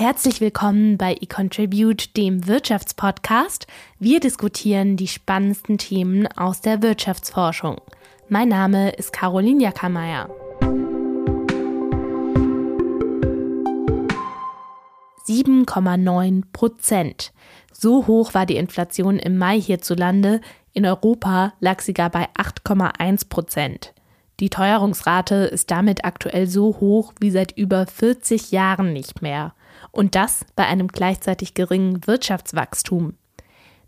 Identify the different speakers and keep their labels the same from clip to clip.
Speaker 1: Herzlich willkommen bei eContribute, dem Wirtschaftspodcast. Wir diskutieren die spannendsten Themen aus der Wirtschaftsforschung. Mein Name ist Caroline Jackermeier. (7,9 Prozent). So hoch war die Inflation im Mai hierzulande. In Europa lag sie gar bei 8,1 Prozent. Die Teuerungsrate ist damit aktuell so hoch wie seit über 40 Jahren nicht mehr. Und das bei einem gleichzeitig geringen Wirtschaftswachstum.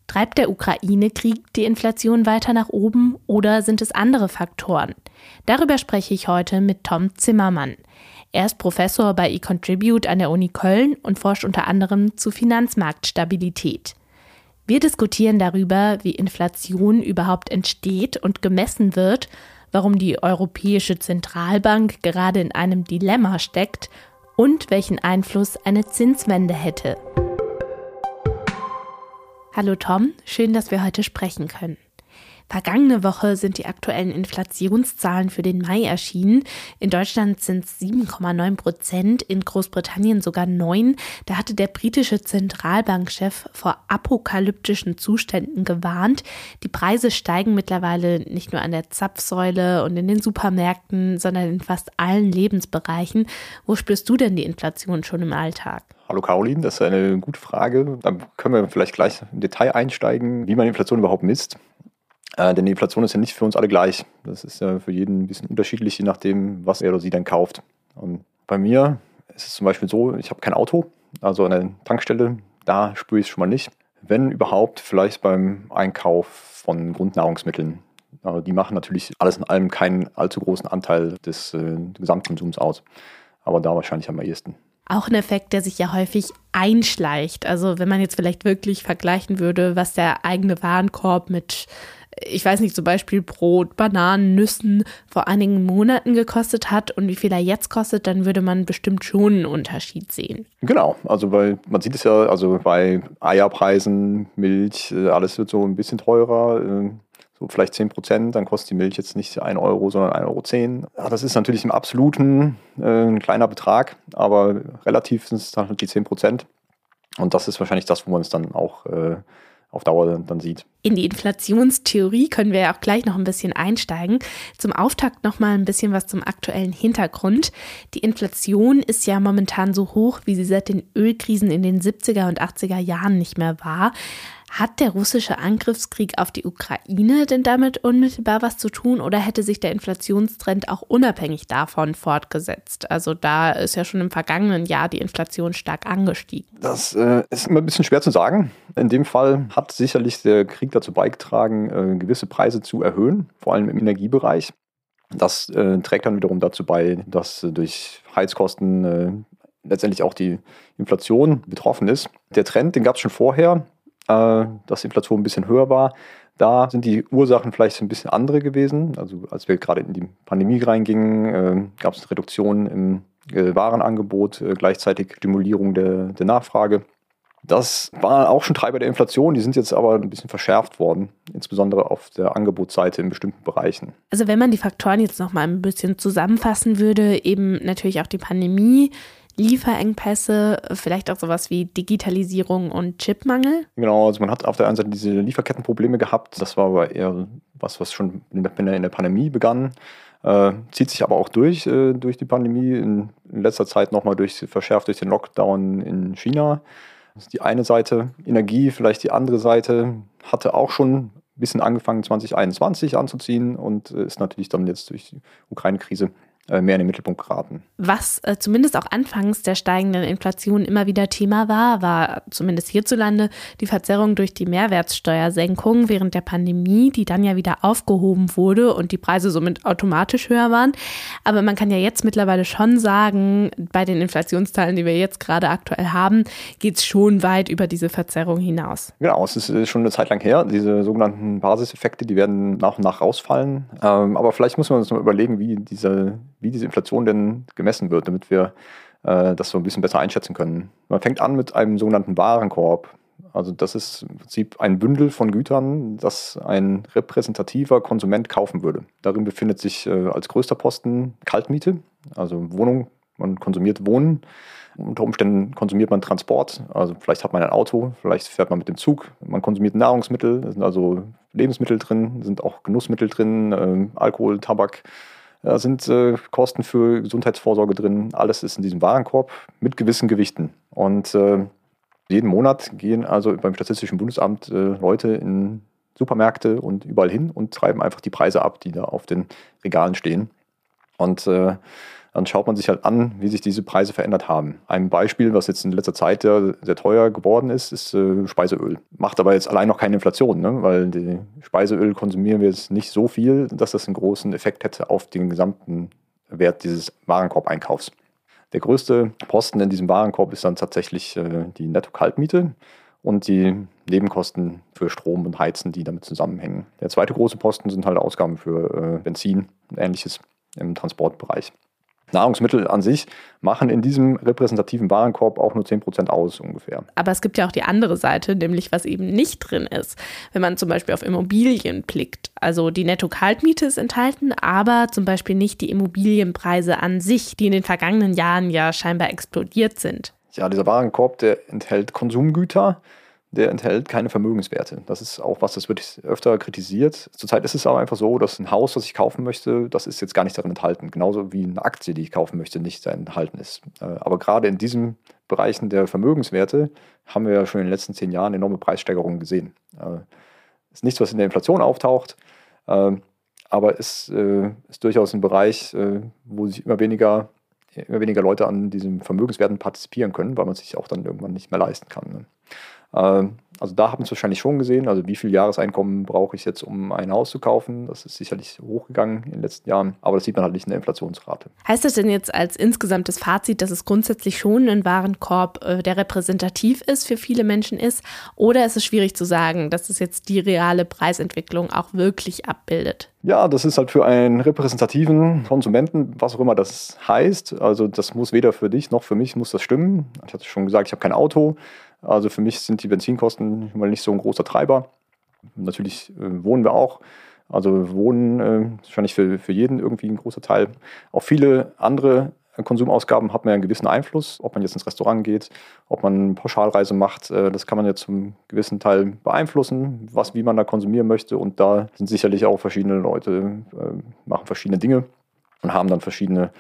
Speaker 1: Treibt der Ukraine-Krieg die Inflation weiter nach oben oder sind es andere Faktoren? Darüber spreche ich heute mit Tom Zimmermann. Er ist Professor bei eContribute an der Uni Köln und forscht unter anderem zu Finanzmarktstabilität. Wir diskutieren darüber, wie Inflation überhaupt entsteht und gemessen wird, warum die Europäische Zentralbank gerade in einem Dilemma steckt und welchen Einfluss eine Zinswende hätte. Hallo Tom, schön, dass wir heute sprechen können. Vergangene Woche sind die aktuellen Inflationszahlen für den Mai erschienen. In Deutschland sind es 7,9 Prozent, in Großbritannien sogar 9. Da hatte der britische Zentralbankchef vor apokalyptischen Zuständen gewarnt. Die Preise steigen mittlerweile nicht nur an der Zapfsäule und in den Supermärkten, sondern in fast allen Lebensbereichen. Wo spürst du denn die Inflation schon im Alltag?
Speaker 2: Hallo Caroline, das ist eine gute Frage. Da können wir vielleicht gleich im Detail einsteigen, wie man Inflation überhaupt misst. Äh, denn die Inflation ist ja nicht für uns alle gleich. Das ist ja für jeden ein bisschen unterschiedlich, je nachdem, was er oder sie dann kauft. Und bei mir ist es zum Beispiel so, ich habe kein Auto, also der Tankstelle, da spüre ich es schon mal nicht. Wenn überhaupt, vielleicht beim Einkauf von Grundnahrungsmitteln. Aber die machen natürlich alles in allem keinen allzu großen Anteil des äh, Gesamtkonsums aus. Aber da wahrscheinlich am ehesten.
Speaker 1: Auch ein Effekt, der sich ja häufig einschleicht. Also wenn man jetzt vielleicht wirklich vergleichen würde, was der eigene Warenkorb mit ich weiß nicht, zum Beispiel Brot, Bananen, Nüssen vor einigen Monaten gekostet hat und wie viel er jetzt kostet, dann würde man bestimmt schon einen Unterschied sehen.
Speaker 2: Genau, also weil man sieht es ja, also bei Eierpreisen, Milch, äh, alles wird so ein bisschen teurer. Äh, so vielleicht 10 Prozent, dann kostet die Milch jetzt nicht 1 Euro, sondern 1,10 Euro. Das ist natürlich im Absoluten äh, ein kleiner Betrag, aber relativ sind es dann halt die 10 Prozent. Und das ist wahrscheinlich das, wo man es dann auch äh, auf Dauer dann sieht.
Speaker 1: In die Inflationstheorie können wir ja auch gleich noch ein bisschen einsteigen. Zum Auftakt noch mal ein bisschen was zum aktuellen Hintergrund. Die Inflation ist ja momentan so hoch, wie sie seit den Ölkrisen in den 70er und 80er Jahren nicht mehr war. Hat der russische Angriffskrieg auf die Ukraine denn damit unmittelbar was zu tun oder hätte sich der Inflationstrend auch unabhängig davon fortgesetzt? Also da ist ja schon im vergangenen Jahr die Inflation stark angestiegen.
Speaker 2: Das äh, ist immer ein bisschen schwer zu sagen. In dem Fall hat sicherlich der Krieg dazu beigetragen, äh, gewisse Preise zu erhöhen, vor allem im Energiebereich. Das äh, trägt dann wiederum dazu bei, dass durch Heizkosten äh, letztendlich auch die Inflation betroffen ist. Der Trend, den gab es schon vorher äh, dass die Inflation ein bisschen höher war. Da sind die Ursachen vielleicht ein bisschen andere gewesen. Also als wir gerade in die Pandemie reingingen, äh, gab es eine Reduktion im äh, Warenangebot, äh, gleichzeitig Stimulierung der, der Nachfrage. Das war auch schon Treiber der Inflation, die sind jetzt aber ein bisschen verschärft worden, insbesondere auf der Angebotsseite in bestimmten Bereichen.
Speaker 1: Also wenn man die Faktoren jetzt noch mal ein bisschen zusammenfassen würde, eben natürlich auch die Pandemie, Lieferengpässe, vielleicht auch sowas wie Digitalisierung und Chipmangel?
Speaker 2: Genau, also man hat auf der einen Seite diese Lieferkettenprobleme gehabt. Das war aber eher was, was schon in der Pandemie begann. Äh, zieht sich aber auch durch, äh, durch die Pandemie. In, in letzter Zeit nochmal durch, verschärft durch den Lockdown in China. Das ist die eine Seite. Energie, vielleicht die andere Seite, hatte auch schon ein bisschen angefangen 2021 anzuziehen und äh, ist natürlich dann jetzt durch die Ukraine-Krise mehr in den Mittelpunkt geraten.
Speaker 1: Was äh, zumindest auch anfangs der steigenden Inflation immer wieder Thema war, war zumindest hierzulande die Verzerrung durch die Mehrwertsteuersenkung während der Pandemie, die dann ja wieder aufgehoben wurde und die Preise somit automatisch höher waren. Aber man kann ja jetzt mittlerweile schon sagen, bei den Inflationszahlen, die wir jetzt gerade aktuell haben, geht es schon weit über diese Verzerrung hinaus.
Speaker 2: Genau, es ist schon eine Zeit lang her. Diese sogenannten Basiseffekte, die werden nach und nach rausfallen. Ähm, aber vielleicht muss man uns mal überlegen, wie diese wie diese Inflation denn gemessen wird, damit wir äh, das so ein bisschen besser einschätzen können. Man fängt an mit einem sogenannten Warenkorb. Also das ist im Prinzip ein Bündel von Gütern, das ein repräsentativer Konsument kaufen würde. Darin befindet sich äh, als größter Posten Kaltmiete, also Wohnung Man konsumiert Wohnen, unter Umständen konsumiert man Transport, also vielleicht hat man ein Auto, vielleicht fährt man mit dem Zug, man konsumiert Nahrungsmittel, da sind also Lebensmittel drin, sind auch Genussmittel drin, äh, Alkohol, Tabak, da sind äh, Kosten für Gesundheitsvorsorge drin, alles ist in diesem Warenkorb mit gewissen Gewichten. Und äh, jeden Monat gehen also beim Statistischen Bundesamt äh, Leute in Supermärkte und überall hin und treiben einfach die Preise ab, die da auf den Regalen stehen. Und äh, dann schaut man sich halt an, wie sich diese Preise verändert haben. Ein Beispiel, was jetzt in letzter Zeit sehr, sehr teuer geworden ist, ist äh, Speiseöl. Macht aber jetzt allein noch keine Inflation, ne? weil die Speiseöl konsumieren wir jetzt nicht so viel, dass das einen großen Effekt hätte auf den gesamten Wert dieses Warenkorb-Einkaufs. Der größte Posten in diesem Warenkorb ist dann tatsächlich äh, die Netto-Kaltmiete und die Nebenkosten für Strom und Heizen, die damit zusammenhängen. Der zweite große Posten sind halt Ausgaben für äh, Benzin und ähnliches im Transportbereich. Nahrungsmittel an sich machen in diesem repräsentativen Warenkorb auch nur 10% aus ungefähr.
Speaker 1: Aber es gibt ja auch die andere Seite, nämlich was eben nicht drin ist. Wenn man zum Beispiel auf Immobilien blickt. Also die Netto-Kaltmiete ist enthalten, aber zum Beispiel nicht die Immobilienpreise an sich, die in den vergangenen Jahren ja scheinbar explodiert sind.
Speaker 2: Ja, dieser Warenkorb, der enthält Konsumgüter, der enthält keine Vermögenswerte. Das ist auch was, das wird öfter kritisiert. Zurzeit ist es aber einfach so, dass ein Haus, das ich kaufen möchte, das ist jetzt gar nicht darin enthalten. Genauso wie eine Aktie, die ich kaufen möchte, nicht enthalten ist. Äh, aber gerade in diesen Bereichen der Vermögenswerte haben wir ja schon in den letzten zehn Jahren enorme Preissteigerungen gesehen. Das äh, ist nichts, was in der Inflation auftaucht, äh, aber es ist durchaus ein Bereich, wo sich immer weniger immer weniger Leute an diesen Vermögenswerten partizipieren können, weil man sich auch dann irgendwann nicht mehr leisten kann. Ähm, also da haben wir es wahrscheinlich schon gesehen. Also wie viel Jahreseinkommen brauche ich jetzt, um ein Haus zu kaufen? Das ist sicherlich hochgegangen in den letzten Jahren, aber das sieht man halt nicht in der Inflationsrate.
Speaker 1: Heißt das denn jetzt als insgesamtes Fazit, dass es grundsätzlich schon ein Warenkorb, äh, der repräsentativ ist für viele Menschen ist? Oder ist es schwierig zu sagen, dass es jetzt die reale Preisentwicklung auch wirklich abbildet?
Speaker 2: Ja, das ist halt für einen repräsentativen Konsumenten, was auch immer das heißt. Also das muss weder für dich noch für mich muss das stimmen. Ich hatte schon gesagt, ich habe kein Auto. Also für mich sind die Benzinkosten mal nicht so ein großer Treiber. Natürlich äh, wohnen wir auch. Also Wohnen äh, wahrscheinlich für, für jeden irgendwie ein großer Teil. Auch viele andere Konsumausgaben hat man ja einen gewissen Einfluss, ob man jetzt ins Restaurant geht, ob man eine Pauschalreise macht, äh, das kann man ja zum gewissen Teil beeinflussen, was, wie man da konsumieren möchte. Und da sind sicherlich auch verschiedene Leute, äh, machen verschiedene Dinge und haben dann verschiedene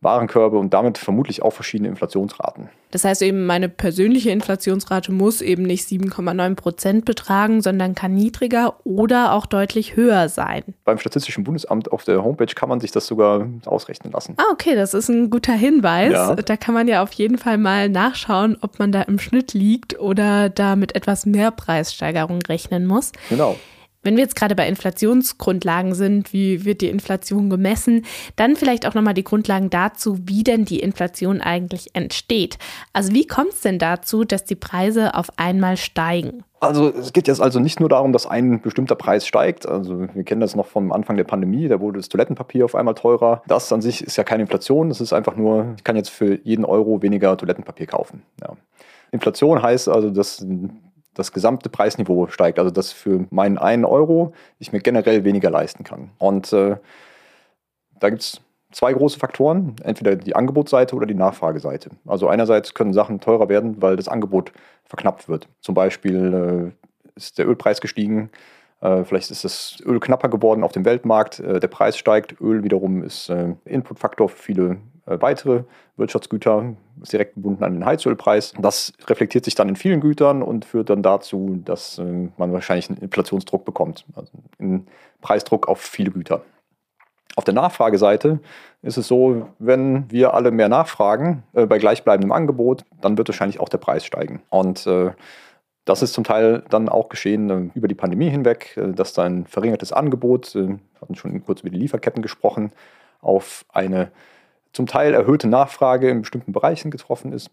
Speaker 2: Warenkörbe und damit vermutlich auch verschiedene Inflationsraten.
Speaker 1: Das heißt eben, meine persönliche Inflationsrate muss eben nicht 7,9 Prozent betragen, sondern kann niedriger oder auch deutlich höher sein.
Speaker 2: Beim Statistischen Bundesamt auf der Homepage kann man sich das sogar ausrechnen lassen.
Speaker 1: Ah, okay, das ist ein guter Hinweis. Ja. Da kann man ja auf jeden Fall mal nachschauen, ob man da im Schnitt liegt oder da mit etwas mehr Preissteigerung rechnen muss.
Speaker 2: Genau.
Speaker 1: Wenn wir jetzt gerade bei Inflationsgrundlagen sind, wie wird die Inflation gemessen, dann vielleicht auch nochmal die Grundlagen dazu, wie denn die Inflation eigentlich entsteht. Also wie kommt es denn dazu, dass die Preise auf einmal steigen?
Speaker 2: Also es geht jetzt also nicht nur darum, dass ein bestimmter Preis steigt. Also wir kennen das noch vom Anfang der Pandemie, da wurde das Toilettenpapier auf einmal teurer. Das an sich ist ja keine Inflation, das ist einfach nur, ich kann jetzt für jeden Euro weniger Toilettenpapier kaufen. Ja. Inflation heißt also, dass das gesamte Preisniveau steigt. Also dass für meinen einen Euro ich mir generell weniger leisten kann. Und äh, da gibt es zwei große Faktoren, entweder die Angebotsseite oder die Nachfrageseite. Also einerseits können Sachen teurer werden, weil das Angebot verknappt wird. Zum Beispiel äh, ist der Ölpreis gestiegen, äh, vielleicht ist das Öl knapper geworden auf dem Weltmarkt, äh, der Preis steigt, Öl wiederum ist äh, Inputfaktor für viele weitere Wirtschaftsgüter, ist direkt gebunden an den Heizölpreis. Das reflektiert sich dann in vielen Gütern und führt dann dazu, dass äh, man wahrscheinlich einen Inflationsdruck bekommt, also einen Preisdruck auf viele Güter. Auf der Nachfrageseite ist es so, wenn wir alle mehr nachfragen äh, bei gleichbleibendem Angebot, dann wird wahrscheinlich auch der Preis steigen. Und äh, das ist zum Teil dann auch geschehen äh, über die Pandemie hinweg, äh, dass da ein verringertes Angebot, wir hatten schon kurz über die Lieferketten gesprochen, auf eine zum Teil erhöhte Nachfrage in bestimmten Bereichen getroffen ist.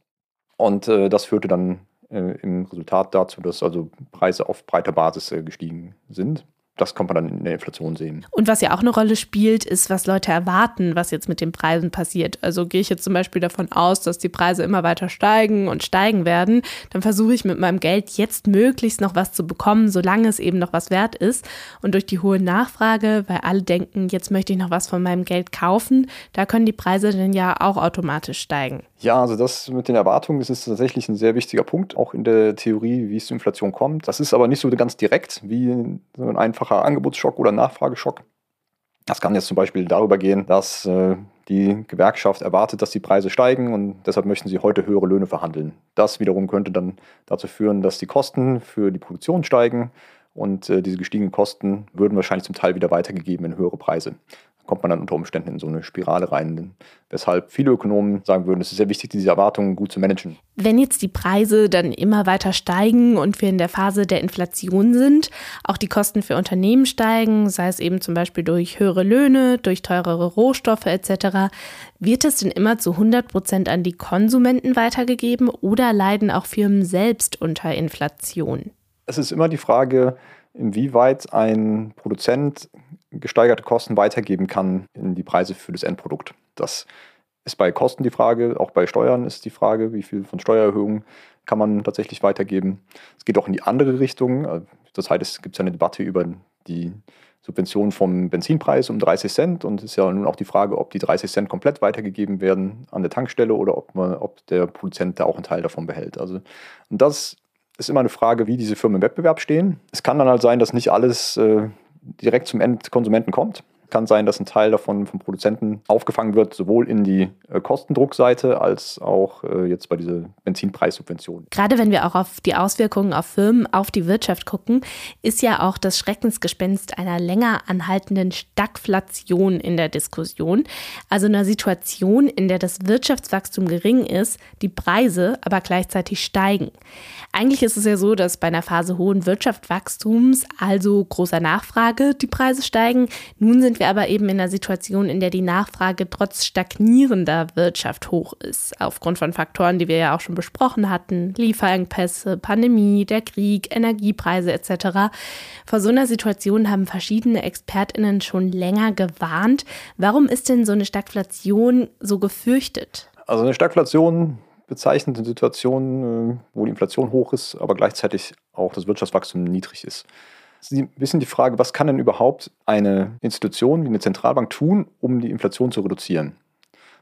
Speaker 2: Und äh, das führte dann äh, im Resultat dazu, dass also Preise auf breiter Basis äh, gestiegen sind. Das kann man dann in der Inflation sehen.
Speaker 1: Und was ja auch eine Rolle spielt, ist, was Leute erwarten, was jetzt mit den Preisen passiert. Also gehe ich jetzt zum Beispiel davon aus, dass die Preise immer weiter steigen und steigen werden, dann versuche ich mit meinem Geld jetzt möglichst noch was zu bekommen, solange es eben noch was wert ist. Und durch die hohe Nachfrage, weil alle denken, jetzt möchte ich noch was von meinem Geld kaufen, da können die Preise dann ja auch automatisch steigen.
Speaker 2: Ja, also das mit den Erwartungen, das ist tatsächlich ein sehr wichtiger Punkt, auch in der Theorie, wie es zur Inflation kommt. Das ist aber nicht so ganz direkt wie so ein einfacher Angebotsschock oder Nachfrageschock. Das kann jetzt zum Beispiel darüber gehen, dass äh, die Gewerkschaft erwartet, dass die Preise steigen und deshalb möchten sie heute höhere Löhne verhandeln. Das wiederum könnte dann dazu führen, dass die Kosten für die Produktion steigen und äh, diese gestiegenen Kosten würden wahrscheinlich zum Teil wieder weitergegeben in höhere Preise kommt man dann unter Umständen in so eine Spirale rein. Weshalb viele Ökonomen sagen würden, es ist sehr wichtig, diese Erwartungen gut zu managen.
Speaker 1: Wenn jetzt die Preise dann immer weiter steigen und wir in der Phase der Inflation sind, auch die Kosten für Unternehmen steigen, sei es eben zum Beispiel durch höhere Löhne, durch teurere Rohstoffe etc., wird es denn immer zu 100 Prozent an die Konsumenten weitergegeben oder leiden auch Firmen selbst unter Inflation?
Speaker 2: Es ist immer die Frage, inwieweit ein Produzent gesteigerte Kosten weitergeben kann in die Preise für das Endprodukt. Das ist bei Kosten die Frage, auch bei Steuern ist die Frage, wie viel von Steuererhöhungen kann man tatsächlich weitergeben. Es geht auch in die andere Richtung. Das heißt, es gibt eine Debatte über die Subvention vom Benzinpreis um 30 Cent und es ist ja nun auch die Frage, ob die 30 Cent komplett weitergegeben werden an der Tankstelle oder ob, man, ob der Produzent da auch einen Teil davon behält. Also und das ist immer eine Frage, wie diese Firmen im Wettbewerb stehen. Es kann dann halt sein, dass nicht alles äh, direkt zum Endkonsumenten kommt kann sein, dass ein Teil davon vom Produzenten aufgefangen wird, sowohl in die äh, Kostendruckseite als auch äh, jetzt bei dieser Benzinpreissubvention.
Speaker 1: Gerade wenn wir auch auf die Auswirkungen auf Firmen, auf die Wirtschaft gucken, ist ja auch das Schreckensgespenst einer länger anhaltenden Stagflation in der Diskussion. Also einer Situation, in der das Wirtschaftswachstum gering ist, die Preise aber gleichzeitig steigen. Eigentlich ist es ja so, dass bei einer Phase hohen Wirtschaftswachstums, also großer Nachfrage, die Preise steigen. Nun sind wir aber eben in einer Situation, in der die Nachfrage trotz stagnierender Wirtschaft hoch ist, aufgrund von Faktoren, die wir ja auch schon besprochen hatten, Lieferengpässe, Pandemie, der Krieg, Energiepreise etc. Vor so einer Situation haben verschiedene Expertinnen schon länger gewarnt. Warum ist denn so eine Stagflation so gefürchtet?
Speaker 2: Also eine Stagflation bezeichnet eine Situation, äh, wo die Inflation hoch ist, aber gleichzeitig auch das Wirtschaftswachstum niedrig ist. Ist ein bisschen die Frage, was kann denn überhaupt eine Institution wie eine Zentralbank tun, um die Inflation zu reduzieren?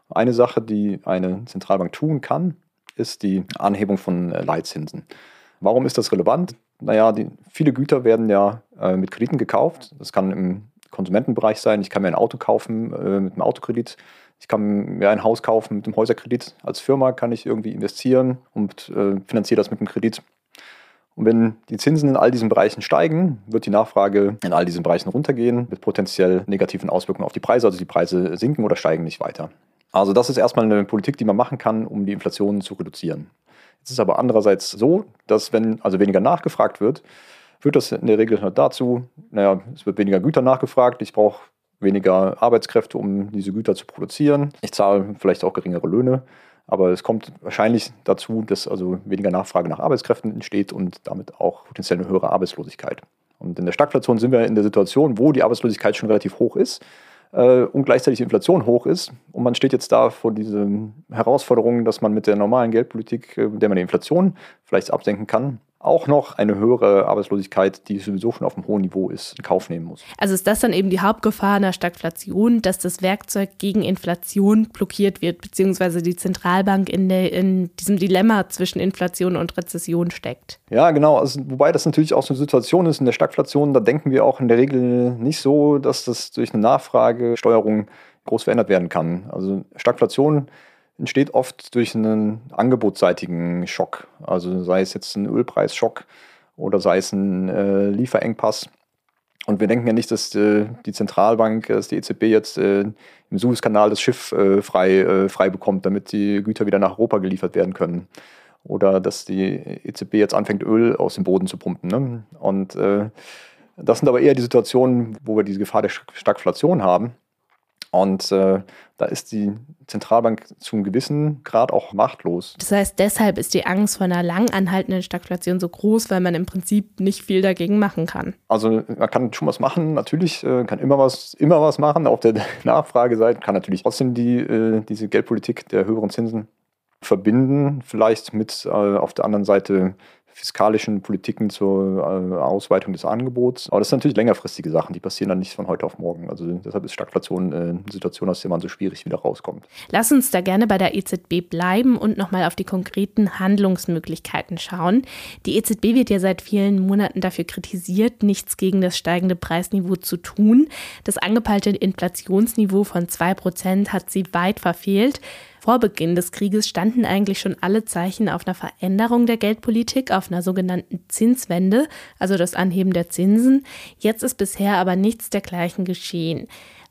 Speaker 2: Eine Sache, die eine Zentralbank tun kann, ist die Anhebung von äh, Leitzinsen. Warum ist das relevant? Naja, die, viele Güter werden ja äh, mit Krediten gekauft. Das kann im Konsumentenbereich sein. Ich kann mir ein Auto kaufen äh, mit einem Autokredit. Ich kann mir ein Haus kaufen mit einem Häuserkredit. Als Firma kann ich irgendwie investieren und äh, finanziere das mit einem Kredit. Und wenn die Zinsen in all diesen Bereichen steigen, wird die Nachfrage in all diesen Bereichen runtergehen, mit potenziell negativen Auswirkungen auf die Preise. Also die Preise sinken oder steigen nicht weiter. Also das ist erstmal eine Politik, die man machen kann, um die Inflation zu reduzieren. Es ist aber andererseits so, dass wenn also weniger nachgefragt wird, führt das in der Regel dazu, naja, es wird weniger Güter nachgefragt, ich brauche weniger Arbeitskräfte, um diese Güter zu produzieren. Ich zahle vielleicht auch geringere Löhne. Aber es kommt wahrscheinlich dazu, dass also weniger Nachfrage nach Arbeitskräften entsteht und damit auch potenziell eine höhere Arbeitslosigkeit. Und in der Stagflation sind wir in der Situation, wo die Arbeitslosigkeit schon relativ hoch ist äh, und gleichzeitig die Inflation hoch ist. Und man steht jetzt da vor dieser Herausforderung, dass man mit der normalen Geldpolitik, äh, mit der man die Inflation vielleicht absenken kann, auch noch eine höhere Arbeitslosigkeit, die sowieso schon auf einem hohen Niveau ist, in Kauf nehmen muss.
Speaker 1: Also ist das dann eben die Hauptgefahr einer Stagflation, dass das Werkzeug gegen Inflation blockiert wird, beziehungsweise die Zentralbank in, der, in diesem Dilemma zwischen Inflation und Rezession steckt?
Speaker 2: Ja, genau. Also, wobei das natürlich auch so eine Situation ist in der Stagflation, da denken wir auch in der Regel nicht so, dass das durch eine Nachfragesteuerung groß verändert werden kann. Also Stagflation entsteht oft durch einen angebotsseitigen Schock. Also sei es jetzt ein Ölpreisschock oder sei es ein äh, Lieferengpass. Und wir denken ja nicht, dass äh, die Zentralbank, dass die EZB jetzt äh, im Suezkanal das Schiff äh, frei, äh, frei bekommt, damit die Güter wieder nach Europa geliefert werden können. Oder dass die EZB jetzt anfängt, Öl aus dem Boden zu pumpen. Ne? Und äh, das sind aber eher die Situationen, wo wir diese Gefahr der Stagflation haben. Und äh, da ist die Zentralbank zu einem gewissen Grad auch machtlos.
Speaker 1: Das heißt, deshalb ist die Angst vor einer lang anhaltenden Stagflation so groß, weil man im Prinzip nicht viel dagegen machen kann.
Speaker 2: Also man kann schon was machen, natürlich, äh, kann immer was, immer was machen. Auf der Nachfrageseite kann natürlich trotzdem die, äh, diese Geldpolitik der höheren Zinsen verbinden, vielleicht mit äh, auf der anderen Seite fiskalischen Politiken zur äh, Ausweitung des Angebots. Aber das sind natürlich längerfristige Sachen, die passieren dann nicht von heute auf morgen. Also deshalb ist Stagflation äh, eine Situation, aus der man so schwierig wieder rauskommt.
Speaker 1: Lass uns da gerne bei der EZB bleiben und nochmal auf die konkreten Handlungsmöglichkeiten schauen. Die EZB wird ja seit vielen Monaten dafür kritisiert, nichts gegen das steigende Preisniveau zu tun. Das angepeilte Inflationsniveau von 2% hat sie weit verfehlt. Vor Beginn des Krieges standen eigentlich schon alle Zeichen auf einer Veränderung der Geldpolitik, auf einer sogenannten Zinswende, also das Anheben der Zinsen. Jetzt ist bisher aber nichts dergleichen geschehen.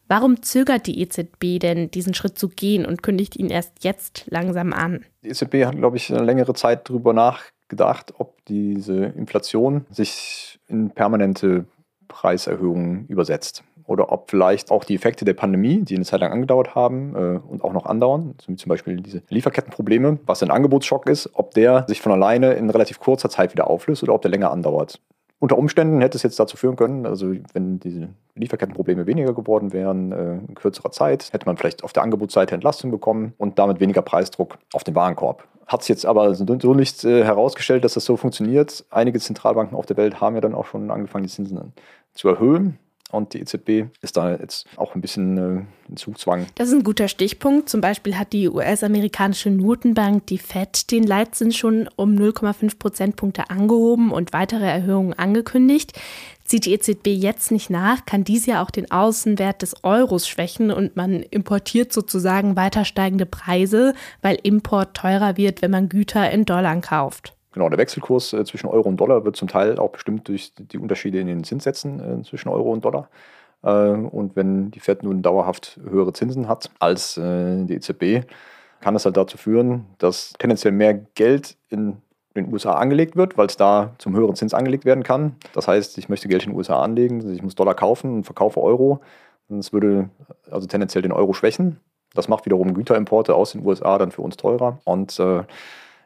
Speaker 1: Warum zögert die EZB denn, diesen Schritt zu gehen und kündigt ihn erst jetzt langsam an?
Speaker 2: Die EZB hat, glaube ich, eine längere Zeit darüber nachgedacht, ob diese Inflation sich in permanente Preiserhöhungen übersetzt oder ob vielleicht auch die Effekte der Pandemie, die eine Zeit lang angedauert haben äh, und auch noch andauern, zum Beispiel diese Lieferkettenprobleme, was ein Angebotsschock ist, ob der sich von alleine in relativ kurzer Zeit wieder auflöst oder ob der länger andauert. Unter Umständen hätte es jetzt dazu führen können, also wenn diese Lieferkettenprobleme weniger geworden wären, äh, in kürzerer Zeit, hätte man vielleicht auf der Angebotsseite Entlastung bekommen und damit weniger Preisdruck auf den Warenkorb. Hat es jetzt aber so nicht äh, herausgestellt, dass das so funktioniert. Einige Zentralbanken auf der Welt haben ja dann auch schon angefangen, die Zinsen zu erhöhen. Und die EZB ist da jetzt auch ein bisschen äh, in Zugzwang.
Speaker 1: Das ist ein guter Stichpunkt. Zum Beispiel hat die US-amerikanische Notenbank, die Fed, den Leitzins schon um 0,5 Prozentpunkte angehoben und weitere Erhöhungen angekündigt. Zieht die EZB jetzt nicht nach, kann dies ja auch den Außenwert des Euros schwächen und man importiert sozusagen weiter steigende Preise, weil Import teurer wird, wenn man Güter in Dollar kauft.
Speaker 2: Genau, der Wechselkurs äh, zwischen Euro und Dollar wird zum Teil auch bestimmt durch die Unterschiede in den Zinssätzen äh, zwischen Euro und Dollar. Äh, und wenn die Fed nun dauerhaft höhere Zinsen hat als äh, die EZB, kann das halt dazu führen, dass tendenziell mehr Geld in den USA angelegt wird, weil es da zum höheren Zins angelegt werden kann. Das heißt, ich möchte Geld in den USA anlegen, ich muss Dollar kaufen und verkaufe Euro. Das würde also tendenziell den Euro schwächen. Das macht wiederum Güterimporte aus den USA dann für uns teurer. Und äh,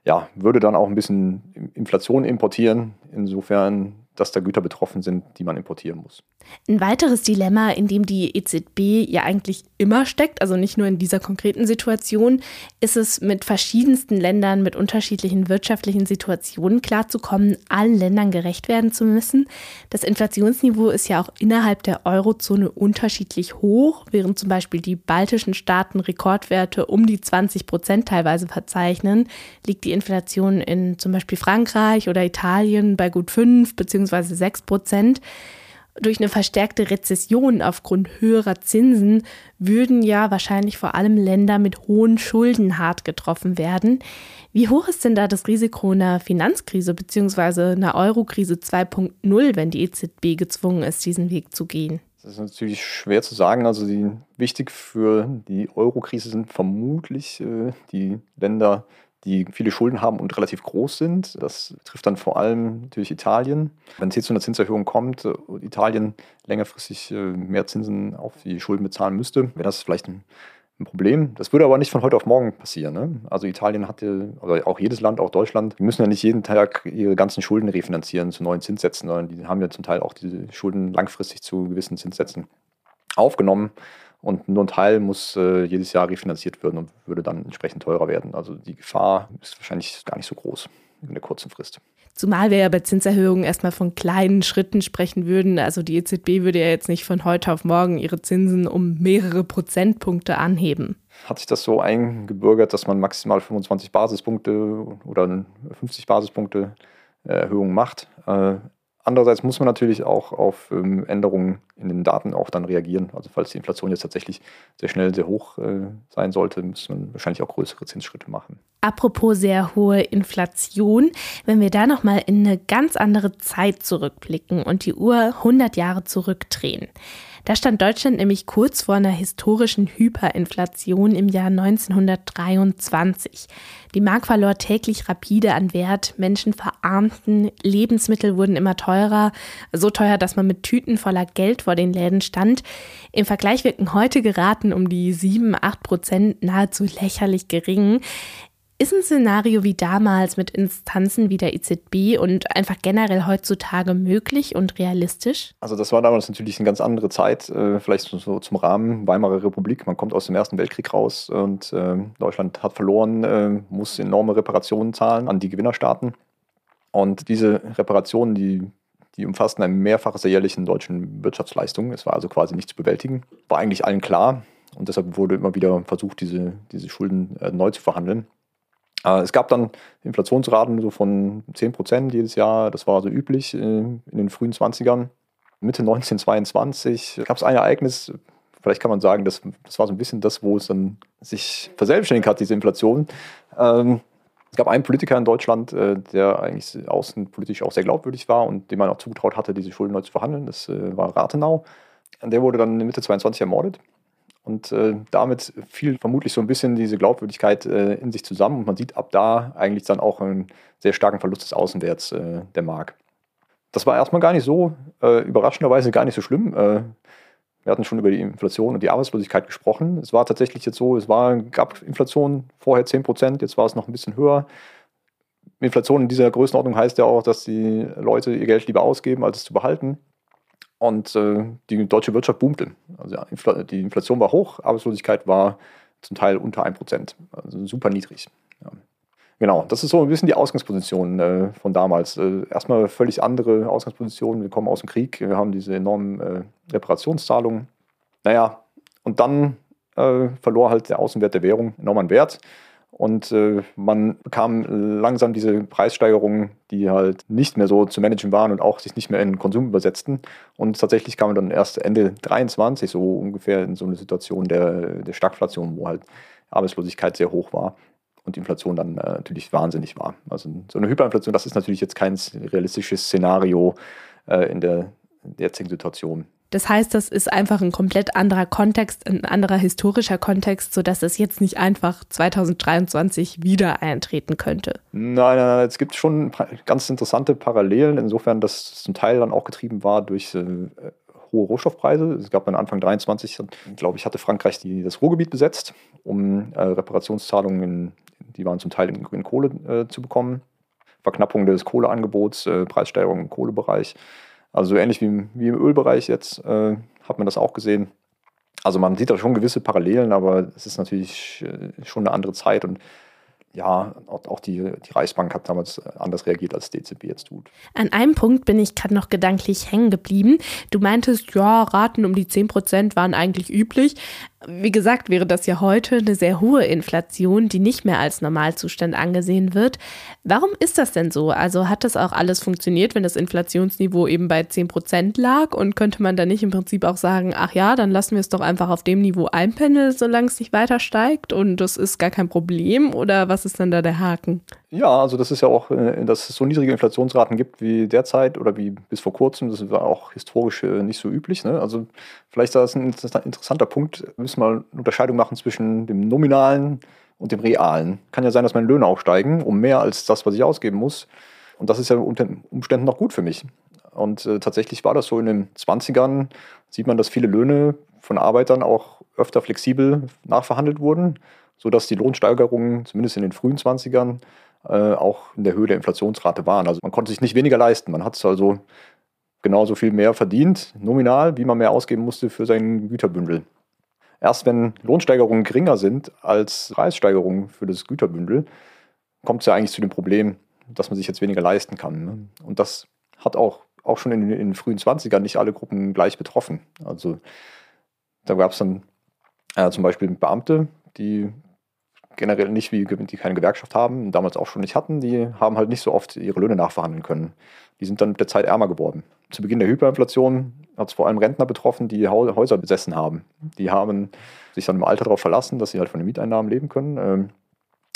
Speaker 2: ja, würde dann auch ein bisschen Inflation importieren. Insofern dass da Güter betroffen sind, die man importieren muss.
Speaker 1: Ein weiteres Dilemma, in dem die EZB ja eigentlich immer steckt, also nicht nur in dieser konkreten Situation, ist es, mit verschiedensten Ländern mit unterschiedlichen wirtschaftlichen Situationen klarzukommen, allen Ländern gerecht werden zu müssen. Das Inflationsniveau ist ja auch innerhalb der Eurozone unterschiedlich hoch, während zum Beispiel die baltischen Staaten Rekordwerte um die 20 Prozent teilweise verzeichnen, liegt die Inflation in zum Beispiel Frankreich oder Italien bei gut 5 bzw bzw. 6 Prozent. Durch eine verstärkte Rezession aufgrund höherer Zinsen würden ja wahrscheinlich vor allem Länder mit hohen Schulden hart getroffen werden. Wie hoch ist denn da das Risiko einer Finanzkrise bzw. einer Eurokrise 2.0, wenn die EZB gezwungen ist, diesen Weg zu gehen?
Speaker 2: Das ist natürlich schwer zu sagen. Also die, wichtig für die Eurokrise sind vermutlich äh, die Länder, die viele Schulden haben und relativ groß sind. Das trifft dann vor allem natürlich Italien. Wenn es jetzt zu einer Zinserhöhung kommt und Italien längerfristig äh, mehr Zinsen auf die Schulden bezahlen müsste, wäre das vielleicht ein, ein Problem. Das würde aber nicht von heute auf morgen passieren. Ne? Also Italien hatte, oder auch jedes Land, auch Deutschland, die müssen ja nicht jeden Tag ihre ganzen Schulden refinanzieren zu neuen Zinssätzen, sondern die haben ja zum Teil auch diese Schulden langfristig zu gewissen Zinssätzen aufgenommen und nur ein Teil muss äh, jedes Jahr refinanziert werden und würde dann entsprechend teurer werden. Also die Gefahr ist wahrscheinlich gar nicht so groß in der kurzen Frist.
Speaker 1: Zumal wir ja bei Zinserhöhungen erstmal von kleinen Schritten sprechen würden. Also die EZB würde ja jetzt nicht von heute auf morgen ihre Zinsen um mehrere Prozentpunkte anheben.
Speaker 2: Hat sich das so eingebürgert, dass man maximal 25 Basispunkte oder 50 Basispunkte äh, Erhöhung macht? Äh, Andererseits muss man natürlich auch auf ähm, Änderungen in den Daten auch dann reagieren. Also falls die Inflation jetzt tatsächlich sehr schnell sehr hoch äh, sein sollte, muss man wahrscheinlich auch größere Zinsschritte machen.
Speaker 1: Apropos sehr hohe Inflation, wenn wir da noch mal in eine ganz andere Zeit zurückblicken und die Uhr 100 Jahre zurückdrehen. Da stand Deutschland nämlich kurz vor einer historischen Hyperinflation im Jahr 1923. Die Mark verlor täglich rapide an Wert, Menschen verarmten, Lebensmittel wurden immer teurer, so teuer, dass man mit Tüten voller Geld vor den Läden stand. Im Vergleich wirken heute geraten um die 7, 8 Prozent nahezu lächerlich gering. Ist ein Szenario wie damals mit Instanzen wie der EZB und einfach generell heutzutage möglich und realistisch?
Speaker 2: Also das war damals natürlich eine ganz andere Zeit, äh, vielleicht so zum Rahmen Weimarer Republik. Man kommt aus dem Ersten Weltkrieg raus und äh, Deutschland hat verloren, äh, muss enorme Reparationen zahlen an die Gewinnerstaaten. Und diese Reparationen, die, die umfassten ein Mehrfaches der jährlichen deutschen Wirtschaftsleistung. Es war also quasi nicht zu bewältigen. War eigentlich allen klar. Und deshalb wurde immer wieder versucht, diese, diese Schulden neu zu verhandeln. Äh, es gab dann Inflationsraten so von 10 Prozent jedes Jahr. Das war so üblich äh, in den frühen 20ern. Mitte 1922 gab es ein Ereignis, vielleicht kann man sagen, das, das war so ein bisschen das, wo es dann sich verselbstständigt hat, diese Inflation. Ähm, es gab einen Politiker in Deutschland, äh, der eigentlich außenpolitisch auch sehr glaubwürdig war und dem man auch zugetraut hatte, diese Schulden neu zu verhandeln. Das war Rathenau. Der wurde dann Mitte 22 ermordet. Und äh, damit fiel vermutlich so ein bisschen diese Glaubwürdigkeit äh, in sich zusammen. Und man sieht ab da eigentlich dann auch einen sehr starken Verlust des Außenwerts äh, der Mark. Das war erstmal gar nicht so, äh, überraschenderweise gar nicht so schlimm. Äh, wir hatten schon über die Inflation und die Arbeitslosigkeit gesprochen. Es war tatsächlich jetzt so, es war, gab Inflation vorher 10 Prozent, jetzt war es noch ein bisschen höher. Inflation in dieser Größenordnung heißt ja auch, dass die Leute ihr Geld lieber ausgeben, als es zu behalten. Und äh, die deutsche Wirtschaft boomte. Also die Inflation war hoch, Arbeitslosigkeit war zum Teil unter 1%, also super niedrig. Ja. Genau, das ist so ein bisschen die Ausgangsposition äh, von damals. Äh, erstmal völlig andere Ausgangspositionen. Wir kommen aus dem Krieg, wir haben diese enormen äh, Reparationszahlungen. Naja, und dann äh, verlor halt der Außenwert der Währung enorm an Wert. Und äh, man bekam langsam diese Preissteigerungen, die halt nicht mehr so zu managen waren und auch sich nicht mehr in Konsum übersetzten. Und tatsächlich kam man dann erst Ende 23 so ungefähr in so eine Situation der, der Stagflation, wo halt Arbeitslosigkeit sehr hoch war und Inflation dann äh, natürlich wahnsinnig war. Also so eine Hyperinflation, das ist natürlich jetzt kein realistisches Szenario äh, in der jetzigen Situation.
Speaker 1: Das heißt, das ist einfach ein komplett anderer Kontext, ein anderer historischer Kontext, sodass es jetzt nicht einfach 2023 wieder eintreten könnte.
Speaker 2: Nein, nein, nein, es gibt schon ganz interessante Parallelen, insofern, dass es zum Teil dann auch getrieben war durch äh, hohe Rohstoffpreise. Es gab dann Anfang 23, glaube ich, hatte Frankreich die, das Ruhrgebiet besetzt, um äh, Reparationszahlungen, in, die waren zum Teil in, in Kohle äh, zu bekommen. Verknappung des Kohleangebots, äh, Preissteigerung im Kohlebereich. Also so ähnlich wie, wie im Ölbereich jetzt äh, hat man das auch gesehen. Also man sieht da schon gewisse Parallelen, aber es ist natürlich äh, schon eine andere Zeit und ja, auch die, die Reichsbank hat damals anders reagiert, als DZB jetzt tut.
Speaker 1: An einem Punkt bin ich gerade noch gedanklich hängen geblieben. Du meintest, ja, Raten um die 10 Prozent waren eigentlich üblich. Wie gesagt, wäre das ja heute eine sehr hohe Inflation, die nicht mehr als Normalzustand angesehen wird. Warum ist das denn so? Also hat das auch alles funktioniert, wenn das Inflationsniveau eben bei 10 Prozent lag? Und könnte man da nicht im Prinzip auch sagen, ach ja, dann lassen wir es doch einfach auf dem Niveau einpendeln, solange es nicht weiter steigt und das ist gar kein Problem? Oder was ist dann da der Haken?
Speaker 2: Ja, also das ist ja auch, äh, dass es so niedrige Inflationsraten gibt wie derzeit oder wie bis vor kurzem, das war auch historisch äh, nicht so üblich. Ne? Also vielleicht ist das ein interessanter Punkt. Wir müssen mal eine Unterscheidung machen zwischen dem nominalen und dem realen. Kann ja sein, dass meine Löhne auch steigen, um mehr als das, was ich ausgeben muss. Und das ist ja unter Umständen noch gut für mich. Und äh, tatsächlich war das so in den 20ern, sieht man, dass viele Löhne von Arbeitern auch öfter flexibel nachverhandelt wurden, sodass die Lohnsteigerungen zumindest in den frühen 20ern äh, auch in der Höhe der Inflationsrate waren. Also man konnte sich nicht weniger leisten. Man hat also genauso viel mehr verdient, nominal, wie man mehr ausgeben musste für sein Güterbündel. Erst wenn Lohnsteigerungen geringer sind als Preissteigerungen für das Güterbündel, kommt es ja eigentlich zu dem Problem, dass man sich jetzt weniger leisten kann. Ne? Und das hat auch, auch schon in, in, den frühen 20ern nicht alle Gruppen gleich betroffen. Also da gab es dann äh, zum Beispiel Beamte, die generell nicht, wie die keine Gewerkschaft haben, damals auch schon nicht hatten, die haben halt nicht so oft ihre Löhne nachverhandeln können. Die sind dann mit der Zeit ärmer geworden. Zu Beginn der Hyperinflation hat es vor allem Rentner betroffen, die Häuser besessen haben. Die haben sich dann im Alter darauf verlassen, dass sie halt von den Mieteinnahmen leben können. Ähm,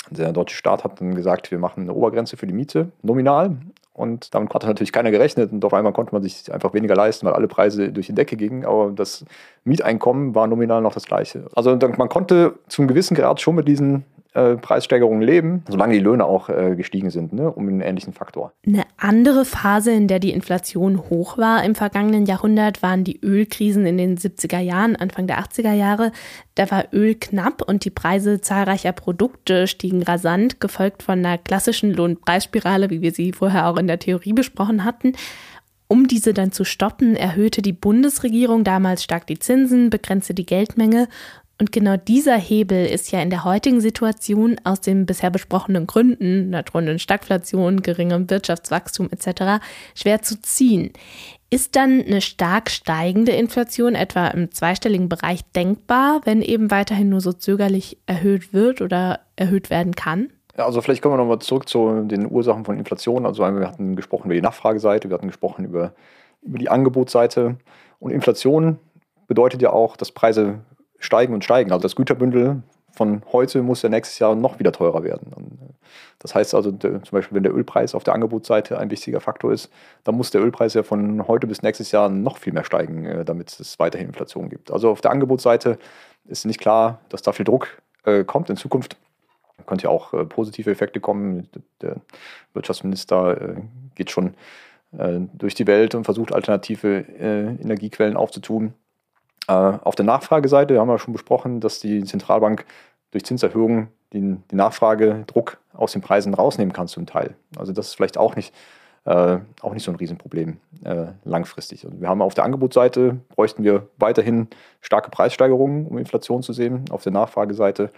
Speaker 2: der deutsche Staat hat dann gesagt, wir machen eine Obergrenze für die Miete, nominal. Und damit hat natürlich keiner gerechnet. Und auf einmal konnte man sich einfach weniger leisten, weil alle Preise durch die Decke gingen. Aber das Mieteinkommen war nominal noch das gleiche. Also man konnte zum gewissen Grad schon mit diesen äh, Preissteigerungen leben, solange die Löhne auch äh, gestiegen sind, ne, um einen ähnlichen Faktor.
Speaker 1: Eine andere Phase, in der die Inflation hoch war im vergangenen Jahrhundert, waren die Ölkrisen in den 70er Jahren, Anfang der 80er Jahre. Da war Öl knapp und die Preise zahlreicher Produkte stiegen rasant, gefolgt von einer klassischen Lohnpreisspirale, wie wir sie vorher auch in der Theorie besprochen hatten. Um diese dann zu stoppen, erhöhte die Bundesregierung damals stark die Zinsen, begrenzte die Geldmenge und genau dieser Hebel ist ja in der heutigen Situation aus den bisher besprochenen Gründen, drohenden Stagflation, geringem Wirtschaftswachstum etc., schwer zu ziehen. Ist dann eine stark steigende Inflation etwa im zweistelligen Bereich denkbar, wenn eben weiterhin nur so zögerlich erhöht wird oder erhöht werden kann?
Speaker 2: Ja, also vielleicht kommen wir nochmal zurück zu den Ursachen von Inflation. Also wir hatten gesprochen über die Nachfrageseite, wir hatten gesprochen über, über die Angebotsseite. Und Inflation bedeutet ja auch, dass Preise steigen und steigen. Also das Güterbündel von heute muss ja nächstes Jahr noch wieder teurer werden. Und äh, das heißt also, zum Beispiel, wenn der Ölpreis auf der Angebotsseite ein wichtiger Faktor ist, dann muss der Ölpreis ja von heute bis nächstes Jahr noch viel mehr steigen, äh, damit es weiterhin Inflation gibt. Also auf der Angebotsseite ist nicht klar, dass da viel Druck äh, kommt in Zukunft. Könnte ja auch äh, positive Effekte kommen. Der Wirtschaftsminister äh, geht schon äh, durch die Welt und versucht alternative Energiequellen aufzutun. Äh, auf der Nachfrageseite haben wir schon besprochen, dass die Zentralbank durch Zinserhöhungen den, den Nachfragedruck aus den Preisen rausnehmen kann zum Teil. Also das ist vielleicht auch nicht, äh, auch nicht so ein Riesenproblem äh, langfristig. Und wir haben auf der Angebotsseite bräuchten wir weiterhin starke Preissteigerungen, um Inflation zu sehen. Auf der Nachfrageseite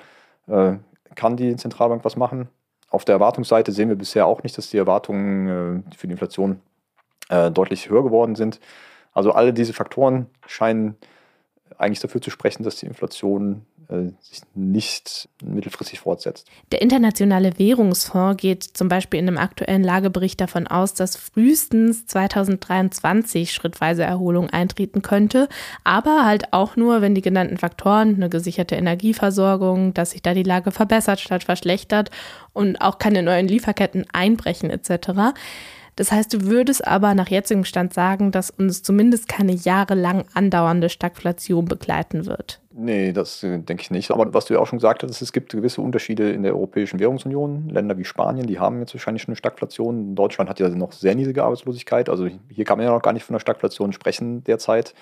Speaker 2: äh, kann die Zentralbank was machen. Auf der Erwartungsseite sehen wir bisher auch nicht, dass die Erwartungen äh, für die Inflation äh, deutlich höher geworden sind. Also alle diese Faktoren scheinen eigentlich dafür zu sprechen, dass die Inflation äh, sich nicht mittelfristig fortsetzt.
Speaker 1: Der Internationale Währungsfonds geht zum Beispiel in einem aktuellen Lagebericht davon aus, dass frühestens 2023 schrittweise Erholung eintreten könnte, aber halt auch nur, wenn die genannten Faktoren, eine gesicherte Energieversorgung, dass sich da die Lage verbessert statt verschlechtert und auch keine neuen Lieferketten einbrechen etc. Das heißt, du würdest aber nach jetzigem Stand sagen, dass uns zumindest keine jahrelang andauernde Stagflation begleiten wird.
Speaker 2: Nee, das äh, denke ich nicht. Aber was du ja auch schon gesagt hast, es gibt gewisse Unterschiede in der Europäischen Währungsunion. Länder wie Spanien, die haben jetzt wahrscheinlich schon eine Stagflation. Deutschland hat ja noch sehr niedrige Arbeitslosigkeit. Also hier kann man ja noch gar nicht von einer Stagflation sprechen derzeit.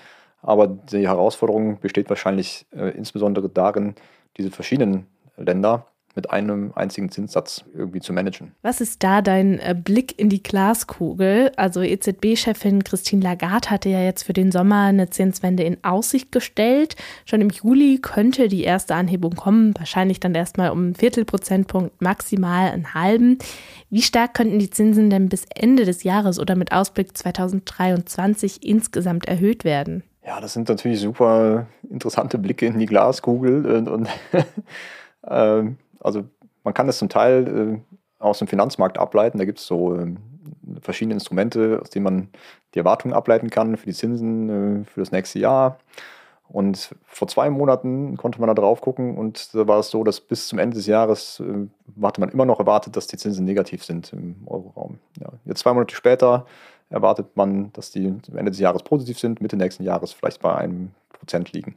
Speaker 2: Aber die Herausforderung besteht wahrscheinlich äh, insbesondere darin, diese verschiedenen Länder mit einem einzigen Zinssatz irgendwie zu managen.
Speaker 1: Was ist da dein äh, Blick in die Glaskugel? Also EZB-Chefin Christine Lagarde hatte ja jetzt für den Sommer eine Zinswende in Aussicht gestellt. Schon im Juli könnte die erste Anhebung kommen, wahrscheinlich dann erstmal um einen Viertelprozentpunkt, maximal einen halben. Wie stark könnten die Zinsen denn bis Ende des Jahres oder mit Ausblick 2023 insgesamt erhöht werden?
Speaker 2: Ja, das sind natürlich super interessante Blicke in die Glaskugel und, und ähm, also man kann das zum Teil äh, aus dem Finanzmarkt ableiten. Da gibt es so äh, verschiedene Instrumente, aus denen man die Erwartungen ableiten kann für die Zinsen äh, für das nächste Jahr. Und vor zwei Monaten konnte man da drauf gucken und da war es so, dass bis zum Ende des Jahres äh, hatte man immer noch erwartet, dass die Zinsen negativ sind im Euroraum. Ja, jetzt zwei Monate später erwartet man, dass die am Ende des Jahres positiv sind, Mitte nächsten Jahres vielleicht bei einem Prozent liegen.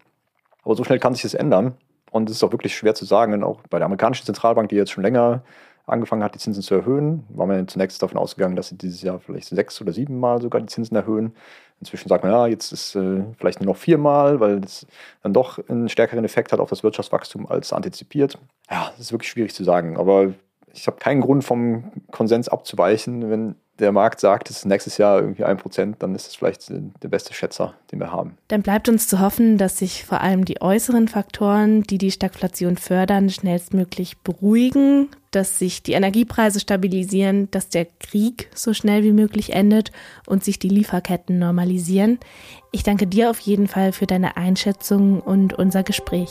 Speaker 2: Aber so schnell kann sich das ändern. Und es ist auch wirklich schwer zu sagen, denn auch bei der amerikanischen Zentralbank, die jetzt schon länger angefangen hat, die Zinsen zu erhöhen, war man zunächst davon ausgegangen, dass sie dieses Jahr vielleicht sechs oder sieben Mal sogar die Zinsen erhöhen. Inzwischen sagt man, ja, jetzt ist äh, vielleicht nur noch viermal, weil es dann doch einen stärkeren Effekt hat auf das Wirtschaftswachstum als antizipiert. Ja, das ist wirklich schwierig zu sagen. Aber ich habe keinen Grund vom Konsens abzuweichen, wenn der Markt sagt, es ist nächstes Jahr irgendwie ein Prozent, dann ist es vielleicht der beste Schätzer, den wir haben.
Speaker 1: Dann bleibt uns zu hoffen, dass sich vor allem die äußeren Faktoren, die die Stagflation fördern, schnellstmöglich beruhigen, dass sich die Energiepreise stabilisieren, dass der Krieg so schnell wie möglich endet und sich die Lieferketten normalisieren. Ich danke dir auf jeden Fall für deine Einschätzung und unser Gespräch.